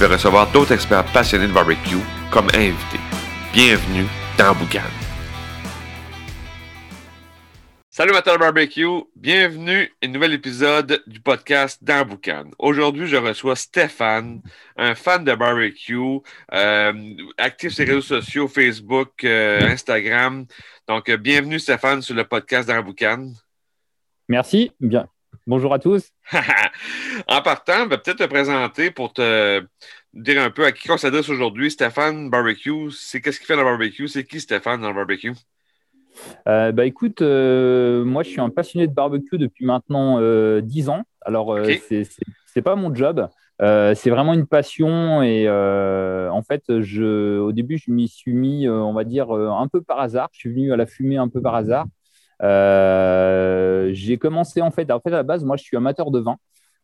vais recevoir d'autres experts passionnés de barbecue comme invités. Bienvenue dans Boucan. Salut Matin Barbecue, bienvenue à un nouvel épisode du podcast dans Boucan. Aujourd'hui, je reçois Stéphane, un fan de barbecue, euh, actif sur les réseaux sociaux, Facebook, euh, Instagram. Donc, euh, bienvenue Stéphane sur le podcast dans Boucan. Merci, bien. Bonjour à tous. en partant, je vais peut-être te présenter pour te dire un peu à qui on s'adresse aujourd'hui. Stéphane Barbecue, c'est qu'est-ce qu'il fait dans le barbecue? C'est qui Stéphane dans le barbecue? Euh, bah écoute, euh, moi je suis un passionné de barbecue depuis maintenant euh, 10 ans. Alors euh, Ok. c'est c'est pas mon job, Euh, c'est vraiment une passion et euh, en fait je, au début je m'y suis mis, euh, on va dire un peu par hasard. Je suis venu à la fumée un peu par hasard. Euh, j'ai commencé en fait, en fait à la base moi je suis amateur de vin.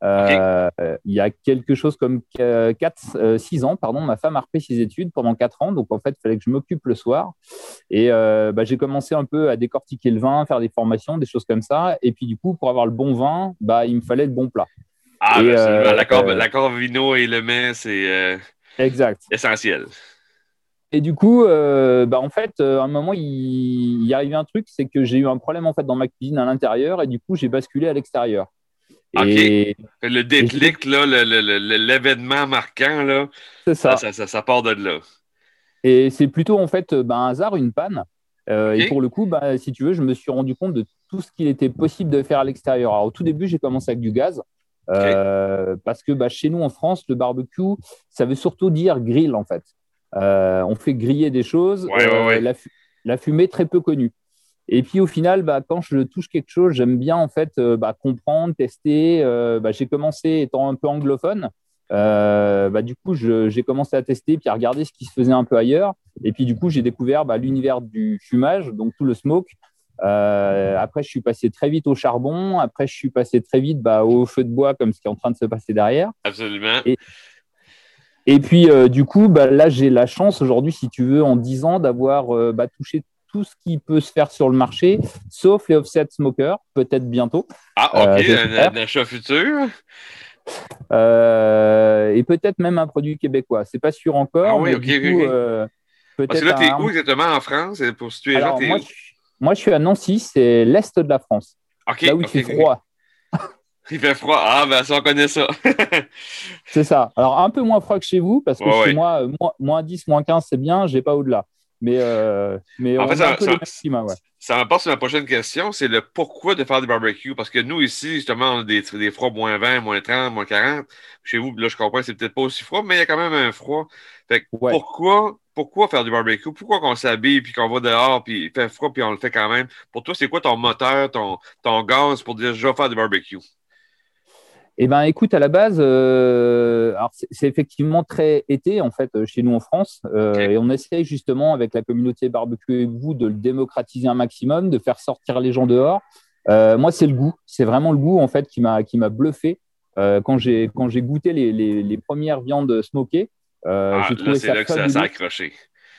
Euh, Il y a quelque chose comme 4, 6 ans, pardon, ma femme a repris ses études pendant 4 ans, donc en fait il fallait que je m'occupe le soir. Et euh, bah, j'ai commencé un peu à décortiquer le vin, faire des formations, des choses comme ça. Et puis du coup, pour avoir le bon vin, bah, il me fallait le bon plat. Ah, ben, euh, L'accord euh, l'accord vino et le mets, c'est euh, Exact. essentiel. Et du coup, euh, bah, en fait, euh, à un moment, il, il y arrivait un truc, c'est que j'ai eu un problème en fait dans ma cuisine à l'intérieur, et du coup, j'ai basculé à l'extérieur. Et Le déclic, là, l'événement marquant, là, c'est ça. ça, ça, ça part de là. Et c'est plutôt en fait bah, un hasard, une panne. Euh. Et pour le coup, bah, si tu veux, je me suis rendu compte de tout ce qu'il était possible de faire à l'extérieur. Alors au tout début, j'ai commencé avec du gaz. euh, parce que bah, chez nous en France, le barbecue, ça veut surtout dire grill en fait. Euh, on fait griller des choses. Ouais, ouais, ouais. La, fu- la fumée très peu connue. Et puis au final, bah, quand je touche quelque chose, j'aime bien en fait euh, bah, comprendre, tester. Euh, bah, j'ai commencé étant un peu anglophone. Euh, bah, du coup, j'ai commencé à tester puis à regarder ce qui se faisait un peu ailleurs. Et puis, du coup, j'ai découvert bah, l'univers du fumage, donc tout le smoke. Euh, après, je suis passé très vite au charbon. Après, je suis passé très vite bah, au feu de bois, comme ce qui est en train de se passer derrière. Absolument. Et- Et puis, euh, du coup, bah, là, j'ai la chance aujourd'hui, si tu veux, en 10 ans, d'avoir euh, bah, touché tout ce qui peut se faire sur le marché, sauf les offset smokers, peut-être bientôt. Ah, Euh, OK, un, achat futur. Et peut-être même un produit québécois. C'est pas sûr encore. Ah oui, mais ok, du coup, Parce que là, t'es un- où exactement en France? Pour situer les gens, moi, je, moi, je suis à Nancy, c'est l'est de la France, OK, là où il fait froid. Il fait froid. Ah, ben ça, on connaît ça. C'est ça. Alors, un peu moins froid que chez vous, parce que Ouais, chez ouais. moi, euh, moins, moins 10, moins 15, c'est bien, j'ai pas au-delà. Mais, euh, mais En on fait, a ça- un peu ça- climats, ouais. Ça m'apporte sur ma prochaine question, c'est le pourquoi de faire du barbecue. Parce que nous, ici, justement, on a des, des froids moins 20, moins 30, moins 40. Chez vous, là, je comprends, c'est peut-être pas aussi froid, mais il y a quand même un froid. Fait que Ouais. pourquoi, pourquoi faire du barbecue? Pourquoi qu'on s'habille, puis qu'on va dehors, puis il fait froid, puis on le fait quand même? Pour toi, c'est quoi ton moteur, ton, ton gaz pour dire je vais faire du barbecue? Eh ben, écoute, à la base, euh, alors c'est effectivement très été en fait euh, chez nous en France, euh, et on essaye justement avec la communauté barbecue et vous de le démocratiser un maximum, de faire sortir les gens dehors. Euh, moi, c'est le goût, c'est vraiment le goût en fait qui m'a qui m'a bluffé euh, quand j'ai quand j'ai goûté les, les, les premières viandes smokées. Euh, Ah, j'ai là, trouvé c'est ça là que ça, ça a accroché.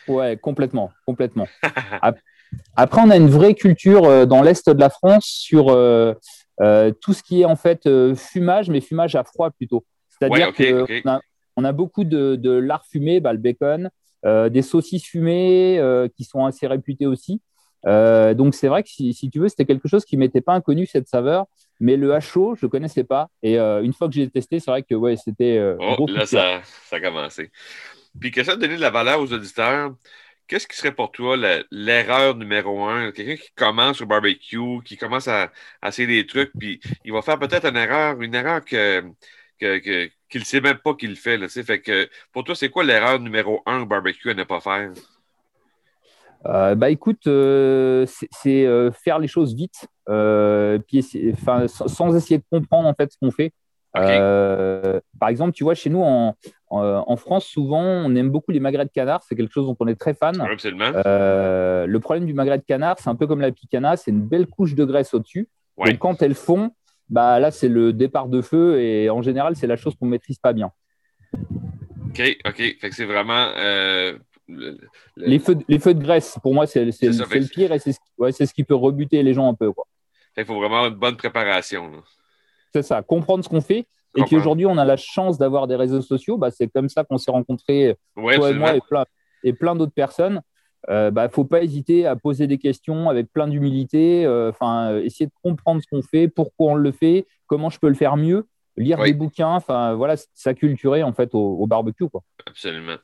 Ouais, complètement, complètement. Ap- Après, on a une vraie culture dans l'est de la France sur tout ce qui est en fait euh, fumage, mais fumage à froid plutôt. C'est-à-dire Ouais, qu'on a, on a beaucoup de, de lard fumé, bah, le bacon, euh, des saucisses fumées euh, qui sont assez réputées aussi. Euh, donc c'est vrai que si, si tu veux, c'était quelque chose qui m'était pas inconnu cette saveur, mais le chaud, je connaissais pas. Et euh, une fois que j'ai testé, c'est vrai que ouais, c'était euh, Oh, là, ça, ça a commencé. Puis, question de donner de la valeur aux auditeurs, qu'est-ce qui serait pour toi l'erreur numéro un? Quelqu'un qui commence au barbecue, qui commence à, essayer des trucs, puis il va faire peut-être une erreur, une erreur qu'il ne sait même pas qu'il fait. Fait que, pour toi, c'est quoi l'erreur numéro un au barbecue à ne pas faire? Euh, bah écoute, euh, c'est euh, faire les choses vite, puis sans, sans essayer de comprendre en fait ce qu'on fait. Par exemple, tu vois, chez nous, en, en, France, souvent, on aime beaucoup les magrets de canard. C'est quelque chose dont on est très fan. absolument. le problème du magret de canard, c'est un peu comme la picana, c'est une belle couche de graisse au-dessus. Et quand elles font, bah là, c'est le départ de feu et en général, c'est la chose qu'on ne maîtrise pas bien. OK, OK. Fait que c'est vraiment. Euh, les, feux, les feux de graisse, pour moi, c'est le pire et c'est ce, ce, qui peut rebuter les gens un peu. Quoi. Il faut vraiment une bonne préparation. C'est ça, comprendre ce qu'on fait. Et puis aujourd'hui, on a la chance d'avoir des réseaux sociaux. Bah, c'est comme ça qu'on s'est rencontrés, toi et moi, et plein, et plein d'autres personnes il euh, ne bah, faut pas hésiter à poser des questions avec plein d'humilité, euh, enfin, euh, essayer de comprendre ce qu'on fait, pourquoi on le fait, comment je peux le faire mieux, lire des bouquins, enfin voilà, s'acculturer en fait au, barbecue. Quoi. Absolument.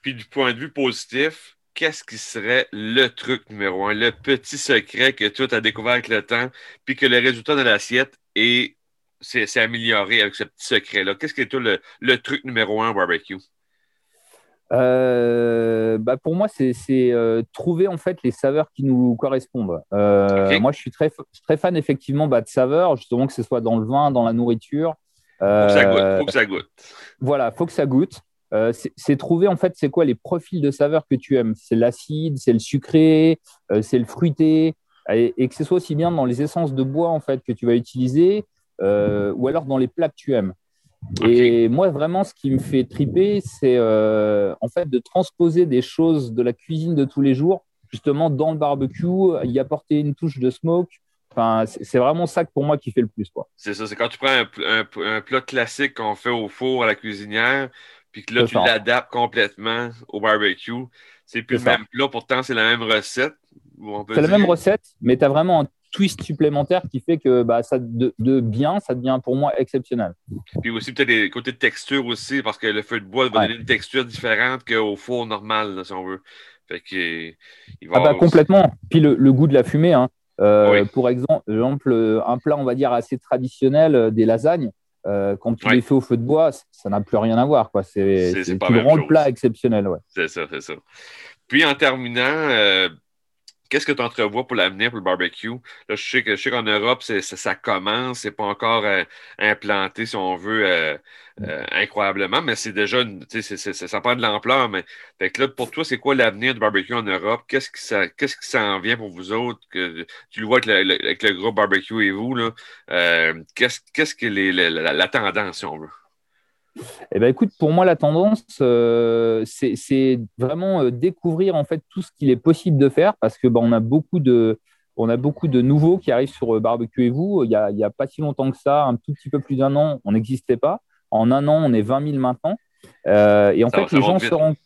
Puis du point de vue positif, qu'est-ce qui serait le truc numéro un, le petit secret que tu as découvert avec le temps, puis que le résultat de l'assiette est, c'est, amélioré avec ce petit secret-là? Qu'est-ce qui est le, le truc numéro un au barbecue? Euh, bah pour moi, c'est euh, trouver en fait les saveurs qui nous correspondent. Euh, moi, je suis très, très fan effectivement bah, de saveurs, justement que ce soit dans le vin, dans la nourriture. faut que ça goûte. Faut que ça goûte. Voilà, faut que ça goûte. c'est trouver en fait c'est quoi les profils de saveurs que tu aimes. C'est l'acide, c'est le sucré, c'est le fruité, et, et, que ce soit aussi bien dans les essences de bois en fait que tu vas utiliser, ou alors dans les plats que tu aimes. Et moi, vraiment, ce qui me fait triper, c'est euh, en fait de transposer des choses de la cuisine de tous les jours, justement dans le barbecue, y apporter une touche de smoke. Enfin, c'est vraiment ça pour moi qui fait le plus. C'est ça, c'est quand tu prends un, plat classique qu'on fait au four à la cuisinière, puis que là, tu l'adaptes complètement au barbecue. C'est plus le même plat, pourtant c'est la même recette. C'est la même recette, mais tu as vraiment un twist supplémentaire qui fait que bah, ça de, bien, ça devient pour moi exceptionnel. Puis aussi peut-être des côtés de texture aussi, parce que le feu de bois va donner une texture différente qu'au four normal, si on veut. Fait il va ah bah, complètement. Puis le, goût de la fumée. Hein. Euh, pour exemple, un plat, on va dire, assez traditionnel, euh, des lasagnes, euh, quand tu les fais au feu de bois, ça n'a plus rien à voir. C'est, rends le plat exceptionnel. Ouais. C'est ça, c'est ça. Puis en terminant, Qu'est-ce que tu entrevois pour l'avenir pour le barbecue? Là, je sais que je sais qu'en Europe, ça, ça, commence, c'est pas encore euh, implanté, si on veut, euh, euh, incroyablement, mais c'est déjà une, ça prend de l'ampleur. Mais fait que là, pour toi, c'est quoi l'avenir du barbecue en Europe? Qu'est-ce qui ça, qu'est-ce qui s'en vient pour vous autres? Que, tu le vois avec le, avec le groupe barbecue et vous, là? qu'est-ce, qu'est-ce que la tendance, si on veut? Eh ben, écoute, pour moi, la tendance, euh, c'est vraiment euh, découvrir en fait tout ce qu'il est possible de faire parce que bah, on a beaucoup de on a beaucoup de nouveaux qui arrivent sur euh, Barbecue et vous. Il n'y a, a, pas si longtemps que ça, un tout petit peu plus d'un an, on n'existait pas. En un an, on est 20 000 maintenant. et en fait, les gens se rendent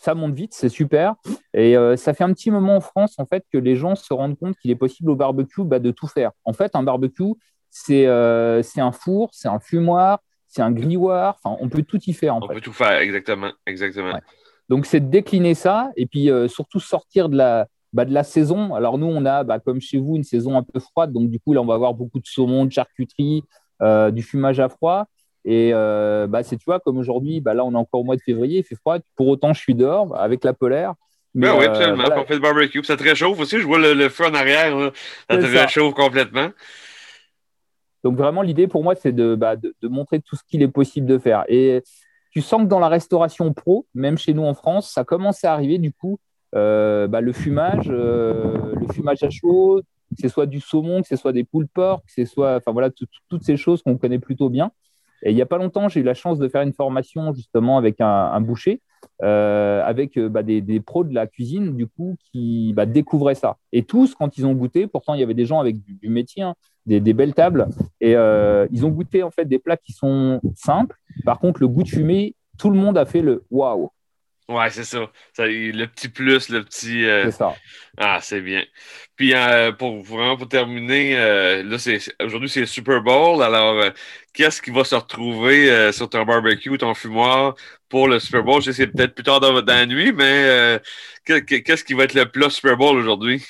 ça monte vite, c'est super. Et ça fait un petit moment en France, en fait, que les gens se rendent compte qu'il est possible au barbecue bah, de tout faire. En fait, un barbecue, c'est un four, c'est un fumoir, c'est un grilloir, enfin, on peut tout y faire. on peut tout faire, exactement. exactement. Donc, c'est de décliner ça et puis euh, surtout sortir de la, bah, de la saison. Alors, nous, on a, bah, comme chez vous, une saison un peu froide. Donc, du coup, là, on va avoir beaucoup de saumon, de charcuterie, euh, du fumage à froid. Et euh, bah, c'est, tu vois, comme aujourd'hui, bah, là, on est encore au mois de février, il fait froid. Pour autant, je suis dehors avec la polaire. Mais, oui, absolument. On fait le barbecue. Ça te réchauffe aussi. Je vois le, feu en arrière. Ça te réchauffe complètement. Donc vraiment, l'idée pour moi, c'est bah, de, montrer tout ce qu'il est possible de faire. Et tu sens que dans la restauration pro, même chez nous en France, ça commence à arriver du coup euh, bah, le fumage, euh, le fumage à chaud, que ce soit du saumon, que ce soit des poules porc, que ce soit, enfin voilà, toutes ces choses qu'on connaît plutôt bien. Et il n'y a pas longtemps, j'ai eu la chance de faire une formation justement avec un, boucher, euh, avec bah, des, pros de la cuisine, du coup, qui découvraient ça. Et tous, quand ils ont goûté, pourtant il y avait des gens avec du, métier, hein, des, belles tables. Et euh, ils ont goûté en fait des plats qui sont simples. Par contre, le goût de fumée, tout le monde a fait le waouh. Ouais, c'est ça. Le petit plus, le petit. Euh, c'est ça. Ah, c'est bien. Puis euh, pour vraiment pour terminer, là, c'est aujourd'hui c'est Super Bowl. Alors, qu'est-ce qui va se retrouver sur ton barbecue, ou ton fumoir pour le Super Bowl? Je sais que c'est peut-être plus tard dans, dans la nuit, mais qu'est-ce qui va être le plat Super Bowl aujourd'hui?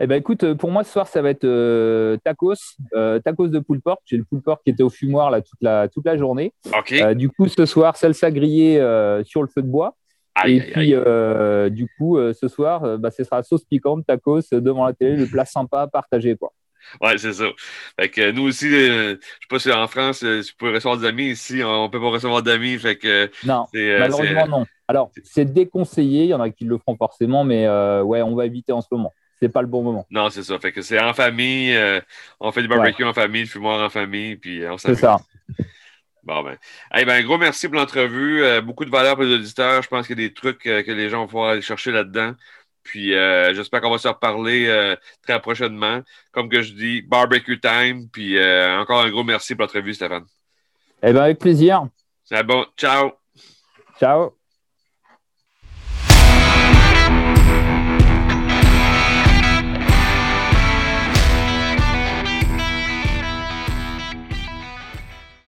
Eh ben écoute, pour moi ce soir ça va être euh, tacos, euh, tacos de poule porc. J'ai le poule porc qui était au fumoir là toute la toute la journée. Euh, du coup ce soir salsa grillée sur le feu de bois. Et puis du coup ce soir bah, ce sera sauce piquante tacos devant la télé, le plat sympa partagé quoi. Ouais, c'est ça. Fait que nous aussi, euh, je sais pas si en France, euh, tu peux recevoir des amis. Ici, on peut pas recevoir d'amis. Fait que non, malheureusement non. Alors, c'est déconseillé. Il y en a qui le font forcément, mais ouais, on va éviter en ce moment. C'est pas le bon moment. Non, c'est ça. Fait que c'est en famille. on fait du barbecue en famille, du fumoir en famille, puis on C'est ça. Bon, ben. Hey, ben, gros merci pour l'entrevue. beaucoup de valeur pour les auditeurs. Je pense qu'il y a des trucs que les gens vont pouvoir aller chercher là-dedans. Puis euh, j'espère qu'on va se reparler euh, très prochainement. Comme que je dis, barbecue time. Puis euh, encore un gros merci pour votre vue, Stéphane. Eh bien, avec plaisir. C'est bon. Ciao. Ciao.